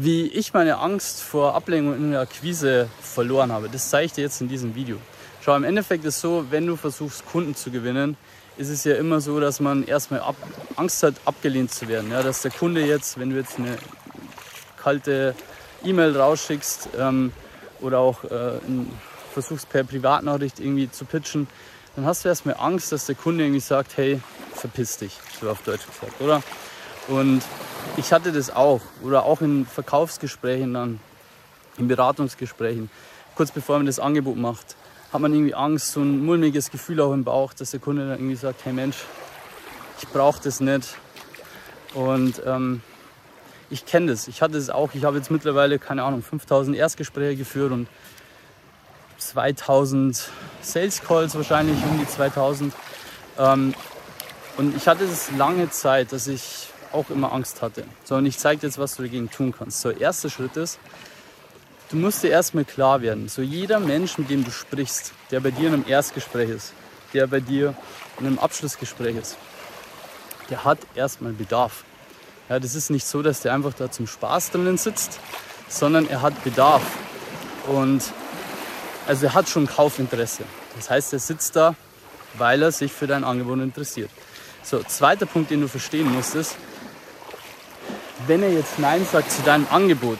Wie ich meine Angst vor Ablehnung in der Akquise verloren habe, das zeige ich dir jetzt in diesem Video. Schau, im Endeffekt ist es so, wenn du versuchst, Kunden zu gewinnen, ist es ja immer so, dass man erstmal ab, Angst hat, abgelehnt zu werden. Ja, dass der Kunde jetzt, wenn du jetzt eine kalte E-Mail rausschickst ähm, oder auch äh, versuchst per Privatnachricht irgendwie zu pitchen, dann hast du erstmal Angst, dass der Kunde irgendwie sagt, hey, verpiss dich, so auf Deutsch gesagt, oder? Und ich hatte das auch, oder auch in Verkaufsgesprächen dann, in Beratungsgesprächen, kurz bevor man das Angebot macht, hat man irgendwie Angst, so ein mulmiges Gefühl auch im Bauch, dass der Kunde dann irgendwie sagt, hey Mensch, ich brauche das nicht. Und ähm, ich kenne das, ich hatte es auch. Ich habe jetzt mittlerweile, keine Ahnung, 5000 Erstgespräche geführt und 2000 Sales Calls wahrscheinlich, um die 2000. Ähm, und ich hatte es lange Zeit, dass ich auch immer Angst hatte. So, und ich zeige dir jetzt, was du dagegen tun kannst. So, erster Schritt ist, du musst dir erstmal klar werden, so jeder Mensch, mit dem du sprichst, der bei dir in einem Erstgespräch ist, der bei dir in einem Abschlussgespräch ist, der hat erstmal Bedarf. Ja, das ist nicht so, dass der einfach da zum Spaß drinnen sitzt, sondern er hat Bedarf. Und also er hat schon Kaufinteresse. Das heißt, er sitzt da, weil er sich für dein Angebot interessiert. So, zweiter Punkt, den du verstehen musst, ist, wenn er jetzt Nein sagt zu deinem Angebot,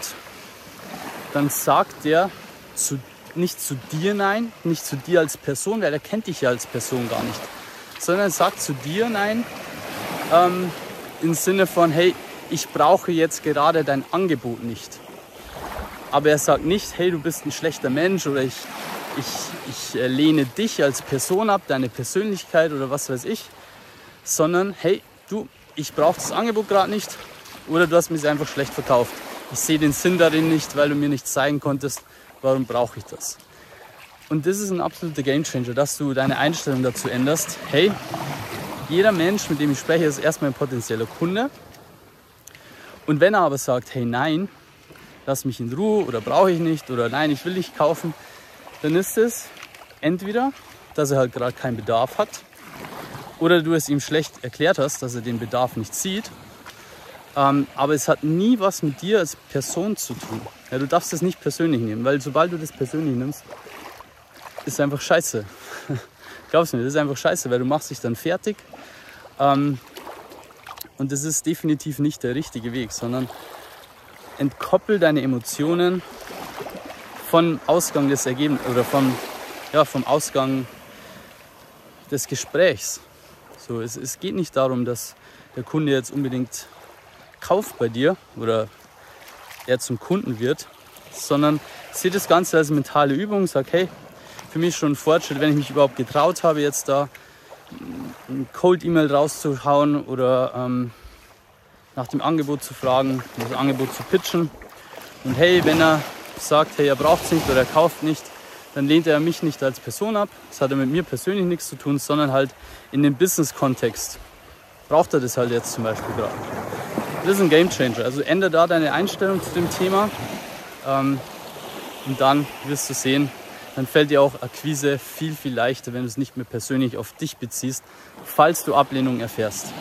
dann sagt er zu, nicht zu dir Nein, nicht zu dir als Person, weil er kennt dich ja als Person gar nicht, sondern sagt zu dir Nein ähm, im Sinne von, hey, ich brauche jetzt gerade dein Angebot nicht. Aber er sagt nicht, hey, du bist ein schlechter Mensch oder ich, ich, ich äh, lehne dich als Person ab, deine Persönlichkeit oder was weiß ich, sondern hey, du, ich brauche das Angebot gerade nicht oder du hast mir es einfach schlecht verkauft. Ich sehe den Sinn darin nicht, weil du mir nichts zeigen konntest, warum brauche ich das? Und das ist ein absoluter Gamechanger, dass du deine Einstellung dazu änderst. Hey, jeder Mensch, mit dem ich spreche, ist erstmal ein potenzieller Kunde. Und wenn er aber sagt, hey nein, lass mich in Ruhe oder brauche ich nicht oder nein, ich will nicht kaufen, dann ist es entweder, dass er halt gerade keinen Bedarf hat oder du es ihm schlecht erklärt hast, dass er den Bedarf nicht sieht. Ähm, aber es hat nie was mit dir als Person zu tun. Ja, du darfst es nicht persönlich nehmen, weil sobald du das persönlich nimmst, ist einfach scheiße. Glaubst du mir, das ist einfach scheiße, weil du machst dich dann fertig. Ähm, und das ist definitiv nicht der richtige Weg, sondern entkoppel deine Emotionen vom Ausgang des Ergebnisses oder vom, ja, vom Ausgang des Gesprächs. So, es, es geht nicht darum, dass der Kunde jetzt unbedingt kauft bei dir oder er zum Kunden wird, sondern sehe das Ganze als mentale Übung, sag hey, für mich schon ein Fortschritt, wenn ich mich überhaupt getraut habe, jetzt da ein Cold-E-Mail rauszuhauen oder ähm, nach dem Angebot zu fragen, das Angebot zu pitchen. Und hey, wenn er sagt, hey, er braucht es nicht oder er kauft nicht, dann lehnt er mich nicht als Person ab. Das hat er mit mir persönlich nichts zu tun, sondern halt in dem Business-Kontext. Braucht er das halt jetzt zum Beispiel gerade. Das ist ein Game Changer. Also ändere da deine Einstellung zu dem Thema ähm, und dann wirst du sehen, dann fällt dir auch Akquise viel, viel leichter, wenn du es nicht mehr persönlich auf dich beziehst, falls du Ablehnung erfährst.